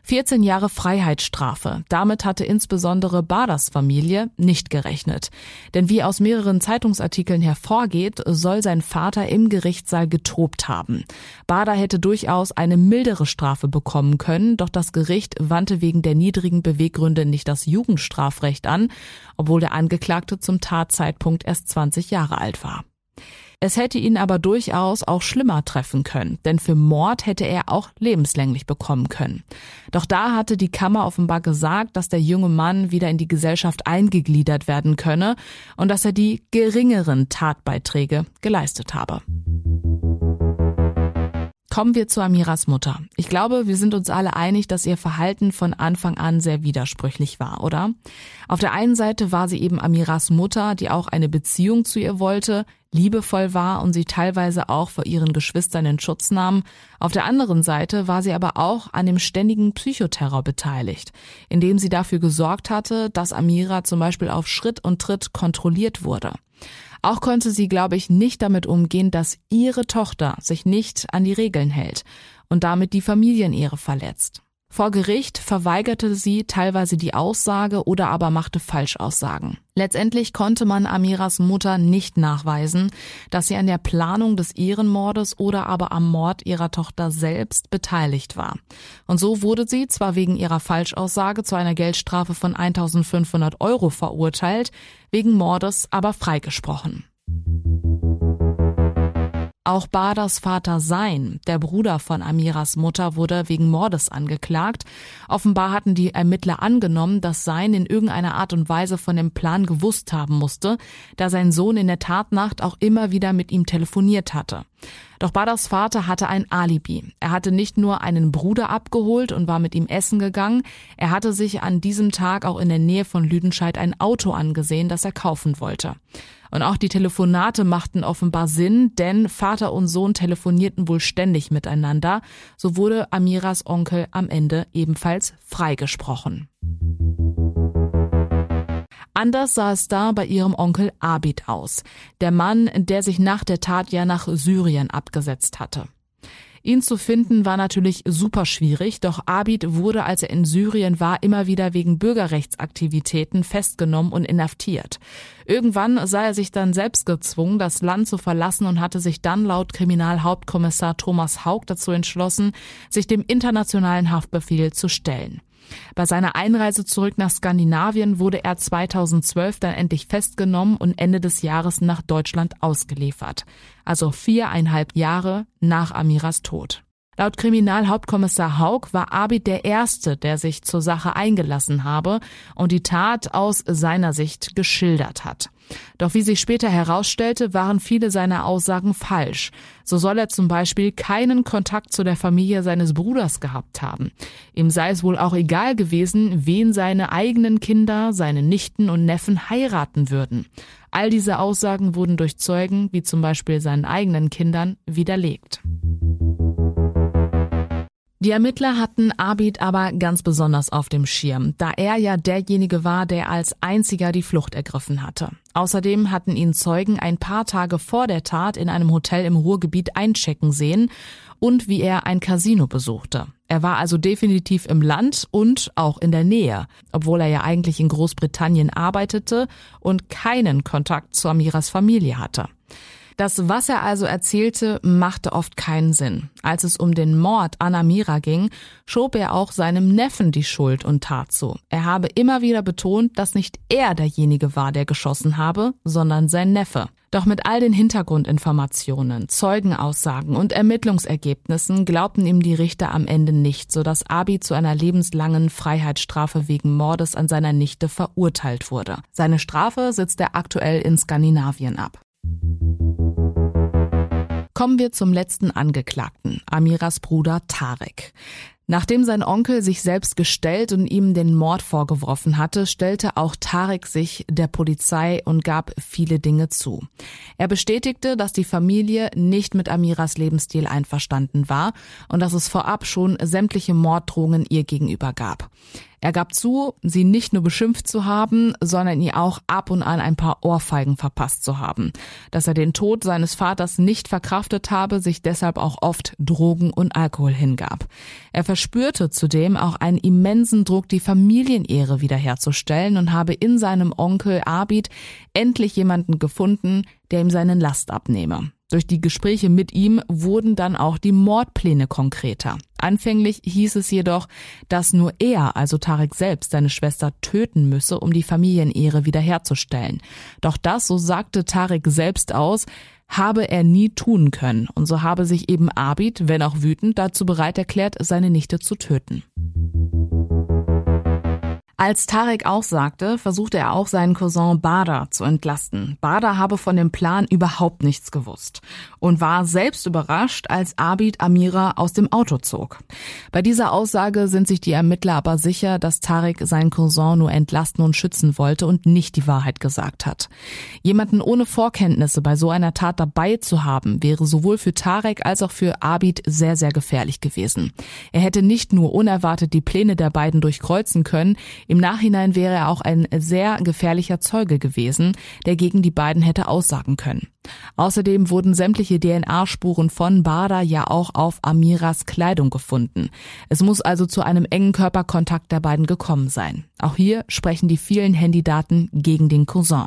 14 Jahre Freiheitsstrafe. Damit hatte insbesondere Baders Familie nicht gerechnet. Denn wie aus mehreren Zeitungsartikeln hervorgeht, soll sein Vater im Gerichtssaal getobt haben. Bader hätte durchaus eine mildere Strafe bekommen können, doch das Gericht wandte wegen der niedrigen Beweggründe nicht das Jugendstrafrecht an, obwohl der Angeklagte zum Tatzeitpunkt erst 20 Jahre alt war. Es hätte ihn aber durchaus auch schlimmer treffen können, denn für Mord hätte er auch lebenslänglich bekommen können. Doch da hatte die Kammer offenbar gesagt, dass der junge Mann wieder in die Gesellschaft eingegliedert werden könne und dass er die geringeren Tatbeiträge geleistet habe. Kommen wir zu Amiras Mutter. Ich glaube, wir sind uns alle einig, dass ihr Verhalten von Anfang an sehr widersprüchlich war, oder? Auf der einen Seite war sie eben Amiras Mutter, die auch eine Beziehung zu ihr wollte, liebevoll war und sie teilweise auch vor ihren Geschwistern in Schutz nahm. Auf der anderen Seite war sie aber auch an dem ständigen Psychoterror beteiligt, indem sie dafür gesorgt hatte, dass Amira zum Beispiel auf Schritt und Tritt kontrolliert wurde. Auch konnte sie, glaube ich, nicht damit umgehen, dass ihre Tochter sich nicht an die Regeln hält und damit die Familienehre verletzt. Vor Gericht verweigerte sie teilweise die Aussage oder aber machte Falschaussagen. Letztendlich konnte man Amiras Mutter nicht nachweisen, dass sie an der Planung des Ehrenmordes oder aber am Mord ihrer Tochter selbst beteiligt war. Und so wurde sie zwar wegen ihrer Falschaussage zu einer Geldstrafe von 1500 Euro verurteilt, wegen Mordes aber freigesprochen. Auch Baders Vater Sein, der Bruder von Amiras Mutter, wurde wegen Mordes angeklagt. Offenbar hatten die Ermittler angenommen, dass Sein in irgendeiner Art und Weise von dem Plan gewusst haben musste, da sein Sohn in der Tatnacht auch immer wieder mit ihm telefoniert hatte. Doch Baders Vater hatte ein Alibi. Er hatte nicht nur einen Bruder abgeholt und war mit ihm essen gegangen, er hatte sich an diesem Tag auch in der Nähe von Lüdenscheid ein Auto angesehen, das er kaufen wollte. Und auch die Telefonate machten offenbar Sinn, denn Vater und Sohn telefonierten wohl ständig miteinander. So wurde Amiras Onkel am Ende ebenfalls freigesprochen. Anders sah es da bei ihrem Onkel Abid aus, der Mann, der sich nach der Tat ja nach Syrien abgesetzt hatte. Ihn zu finden war natürlich super schwierig, doch Abid wurde, als er in Syrien war, immer wieder wegen Bürgerrechtsaktivitäten festgenommen und inhaftiert. Irgendwann sah er sich dann selbst gezwungen, das Land zu verlassen und hatte sich dann laut Kriminalhauptkommissar Thomas Haug dazu entschlossen, sich dem internationalen Haftbefehl zu stellen. Bei seiner Einreise zurück nach Skandinavien wurde er 2012 dann endlich festgenommen und Ende des Jahres nach Deutschland ausgeliefert. Also viereinhalb Jahre nach Amiras Tod. Laut Kriminalhauptkommissar Haug war Abid der Erste, der sich zur Sache eingelassen habe und die Tat aus seiner Sicht geschildert hat. Doch wie sich später herausstellte, waren viele seiner Aussagen falsch. So soll er zum Beispiel keinen Kontakt zu der Familie seines Bruders gehabt haben. Ihm sei es wohl auch egal gewesen, wen seine eigenen Kinder, seine Nichten und Neffen heiraten würden. All diese Aussagen wurden durch Zeugen, wie zum Beispiel seinen eigenen Kindern, widerlegt. Die Ermittler hatten Abid aber ganz besonders auf dem Schirm, da er ja derjenige war, der als einziger die Flucht ergriffen hatte. Außerdem hatten ihn Zeugen ein paar Tage vor der Tat in einem Hotel im Ruhrgebiet einchecken sehen und wie er ein Casino besuchte. Er war also definitiv im Land und auch in der Nähe, obwohl er ja eigentlich in Großbritannien arbeitete und keinen Kontakt zu Amiras Familie hatte. Das, was er also erzählte, machte oft keinen Sinn. Als es um den Mord an Amira ging, schob er auch seinem Neffen die Schuld und tat so. Er habe immer wieder betont, dass nicht er derjenige war, der geschossen habe, sondern sein Neffe. Doch mit all den Hintergrundinformationen, Zeugenaussagen und Ermittlungsergebnissen glaubten ihm die Richter am Ende nicht, sodass Abi zu einer lebenslangen Freiheitsstrafe wegen Mordes an seiner Nichte verurteilt wurde. Seine Strafe sitzt er aktuell in Skandinavien ab. Kommen wir zum letzten Angeklagten, Amiras Bruder Tarek. Nachdem sein Onkel sich selbst gestellt und ihm den Mord vorgeworfen hatte, stellte auch Tarek sich der Polizei und gab viele Dinge zu. Er bestätigte, dass die Familie nicht mit Amiras Lebensstil einverstanden war und dass es vorab schon sämtliche Morddrohungen ihr gegenüber gab. Er gab zu, sie nicht nur beschimpft zu haben, sondern ihr auch ab und an ein paar Ohrfeigen verpasst zu haben. Dass er den Tod seines Vaters nicht verkraftet habe, sich deshalb auch oft Drogen und Alkohol hingab. Er verspürte zudem auch einen immensen Druck, die Familienehre wiederherzustellen und habe in seinem Onkel Abid endlich jemanden gefunden, der ihm seinen Last abnehme. Durch die Gespräche mit ihm wurden dann auch die Mordpläne konkreter. Anfänglich hieß es jedoch, dass nur er, also Tarek selbst, seine Schwester töten müsse, um die Familienehre wiederherzustellen. Doch das, so sagte Tarek selbst aus, habe er nie tun können. Und so habe sich eben Abid, wenn auch wütend, dazu bereit erklärt, seine Nichte zu töten. Als Tarek auch sagte, versuchte er auch seinen Cousin Bader zu entlasten. Bader habe von dem Plan überhaupt nichts gewusst und war selbst überrascht, als Abid Amira aus dem Auto zog. Bei dieser Aussage sind sich die Ermittler aber sicher, dass Tarek seinen Cousin nur entlasten und schützen wollte und nicht die Wahrheit gesagt hat. Jemanden ohne Vorkenntnisse bei so einer Tat dabei zu haben, wäre sowohl für Tarek als auch für Abid sehr, sehr gefährlich gewesen. Er hätte nicht nur unerwartet die Pläne der beiden durchkreuzen können, im Nachhinein wäre er auch ein sehr gefährlicher Zeuge gewesen, der gegen die beiden hätte aussagen können. Außerdem wurden sämtliche DNA-Spuren von Bader ja auch auf Amiras Kleidung gefunden. Es muss also zu einem engen Körperkontakt der beiden gekommen sein. Auch hier sprechen die vielen Handydaten gegen den Cousin.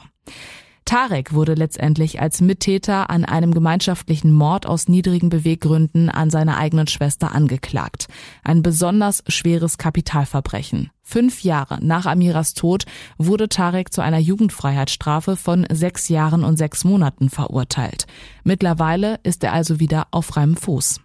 Tarek wurde letztendlich als Mittäter an einem gemeinschaftlichen Mord aus niedrigen Beweggründen an seiner eigenen Schwester angeklagt. Ein besonders schweres Kapitalverbrechen. Fünf Jahre nach Amiras Tod wurde Tarek zu einer Jugendfreiheitsstrafe von sechs Jahren und sechs Monaten verurteilt. Mittlerweile ist er also wieder auf freiem Fuß.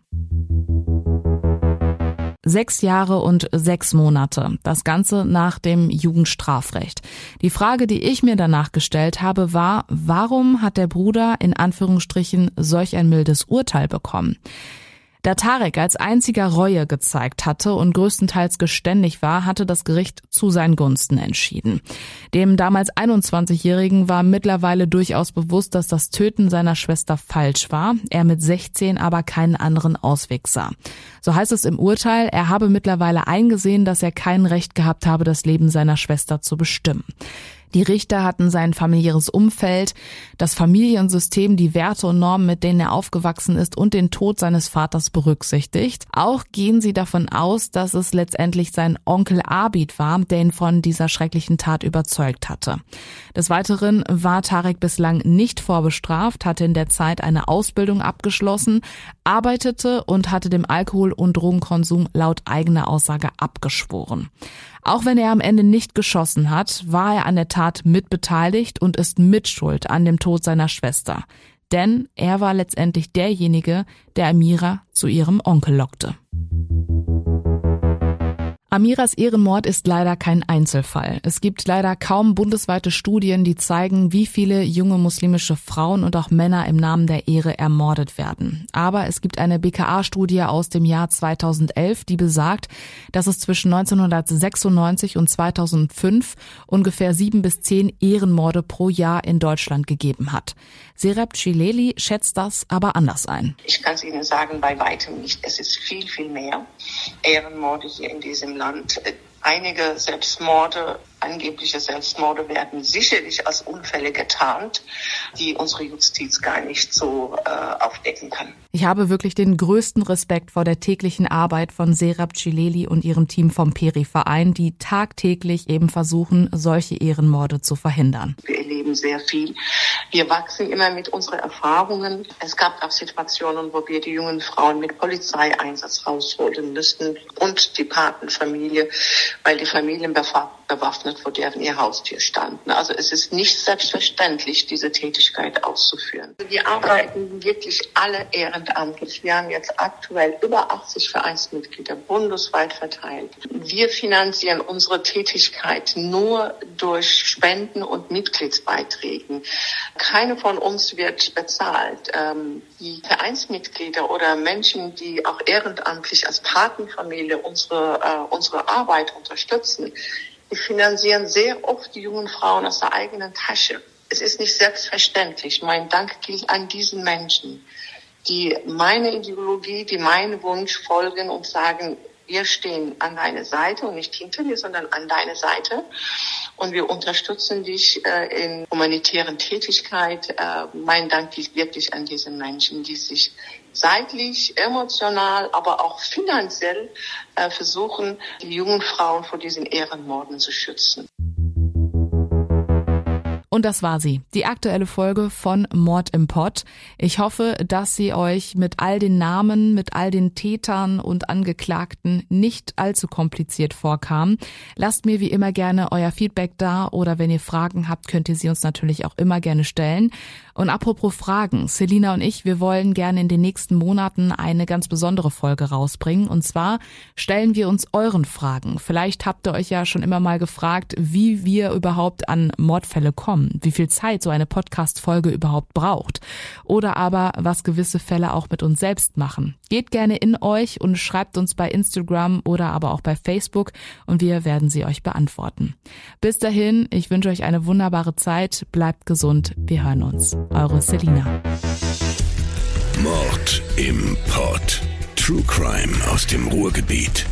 Sechs Jahre und sechs Monate. Das Ganze nach dem Jugendstrafrecht. Die Frage, die ich mir danach gestellt habe, war, warum hat der Bruder in Anführungsstrichen solch ein mildes Urteil bekommen? Da Tarek als einziger Reue gezeigt hatte und größtenteils geständig war, hatte das Gericht zu seinen Gunsten entschieden. Dem damals 21-Jährigen war mittlerweile durchaus bewusst, dass das Töten seiner Schwester falsch war, er mit 16 aber keinen anderen Ausweg sah. So heißt es im Urteil, er habe mittlerweile eingesehen, dass er kein Recht gehabt habe, das Leben seiner Schwester zu bestimmen. Die Richter hatten sein familiäres Umfeld, das Familiensystem, die Werte und Normen, mit denen er aufgewachsen ist und den Tod seines Vaters berücksichtigt. Auch gehen sie davon aus, dass es letztendlich sein Onkel Abid war, der ihn von dieser schrecklichen Tat überzeugt hatte. Des Weiteren war Tarek bislang nicht vorbestraft, hatte in der Zeit eine Ausbildung abgeschlossen, arbeitete und hatte dem Alkohol- und Drogenkonsum laut eigener Aussage abgeschworen. Auch wenn er am Ende nicht geschossen hat, war er an der Tat mitbeteiligt und ist mitschuld an dem Tod seiner Schwester. Denn er war letztendlich derjenige, der Amira zu ihrem Onkel lockte. Amiras Ehrenmord ist leider kein Einzelfall. Es gibt leider kaum bundesweite Studien, die zeigen, wie viele junge muslimische Frauen und auch Männer im Namen der Ehre ermordet werden. Aber es gibt eine BKA-Studie aus dem Jahr 2011, die besagt, dass es zwischen 1996 und 2005 ungefähr sieben bis zehn Ehrenmorde pro Jahr in Deutschland gegeben hat. Serep Chileli schätzt das aber anders ein. Ich kann es Ihnen sagen, bei weitem nicht. Es ist viel, viel mehr Ehrenmorde hier in diesem Land. Land. Einige Selbstmorde, angebliche Selbstmorde werden sicherlich als Unfälle getarnt, die unsere Justiz gar nicht so äh, aufdecken kann. Ich habe wirklich den größten Respekt vor der täglichen Arbeit von Serap Chileli und ihrem Team vom Peri-Verein, die tagtäglich eben versuchen, solche Ehrenmorde zu verhindern. Wir erleben sehr viel. Wir wachsen immer mit unseren Erfahrungen. Es gab auch Situationen, wo wir die jungen Frauen mit Polizeieinsatz rausholen müssten und die Patenfamilie, weil die Familien bewaffnet vor deren ihr Haustür standen. Also es ist nicht selbstverständlich, diese Tätigkeit auszuführen. Wir arbeiten wirklich alle ehrenamtlich. Wir haben jetzt aktuell über 80 Vereinsmitglieder bundesweit verteilt. Wir finanzieren unsere Tätigkeit nur durch Spenden und Mitgliedsbeiträgen. Keine von uns wird bezahlt. Ähm, die Vereinsmitglieder oder Menschen, die auch ehrenamtlich als Patenfamilie unsere, äh, unsere Arbeit unterstützen, die finanzieren sehr oft die jungen Frauen aus der eigenen Tasche. Es ist nicht selbstverständlich. Mein Dank gilt an diesen Menschen, die meine Ideologie, die meinen Wunsch folgen und sagen, wir stehen an deiner Seite und nicht hinter dir, sondern an deiner Seite. Und wir unterstützen dich äh, in humanitären Tätigkeit. Äh, mein Dank geht wirklich an diese Menschen, die sich seitlich, emotional, aber auch finanziell äh, versuchen, die jungen Frauen vor diesen Ehrenmorden zu schützen. Und das war sie, die aktuelle Folge von Mord im Pott. Ich hoffe, dass sie euch mit all den Namen, mit all den Tätern und Angeklagten nicht allzu kompliziert vorkam. Lasst mir wie immer gerne euer Feedback da oder wenn ihr Fragen habt, könnt ihr sie uns natürlich auch immer gerne stellen. Und apropos Fragen, Selina und ich, wir wollen gerne in den nächsten Monaten eine ganz besondere Folge rausbringen. Und zwar stellen wir uns euren Fragen. Vielleicht habt ihr euch ja schon immer mal gefragt, wie wir überhaupt an Mordfälle kommen, wie viel Zeit so eine Podcast-Folge überhaupt braucht. Oder aber, was gewisse Fälle auch mit uns selbst machen. Geht gerne in euch und schreibt uns bei Instagram oder aber auch bei Facebook und wir werden sie euch beantworten. Bis dahin, ich wünsche euch eine wunderbare Zeit, bleibt gesund, wir hören uns. Eure Selina. Mord im Pod. True Crime aus dem Ruhrgebiet.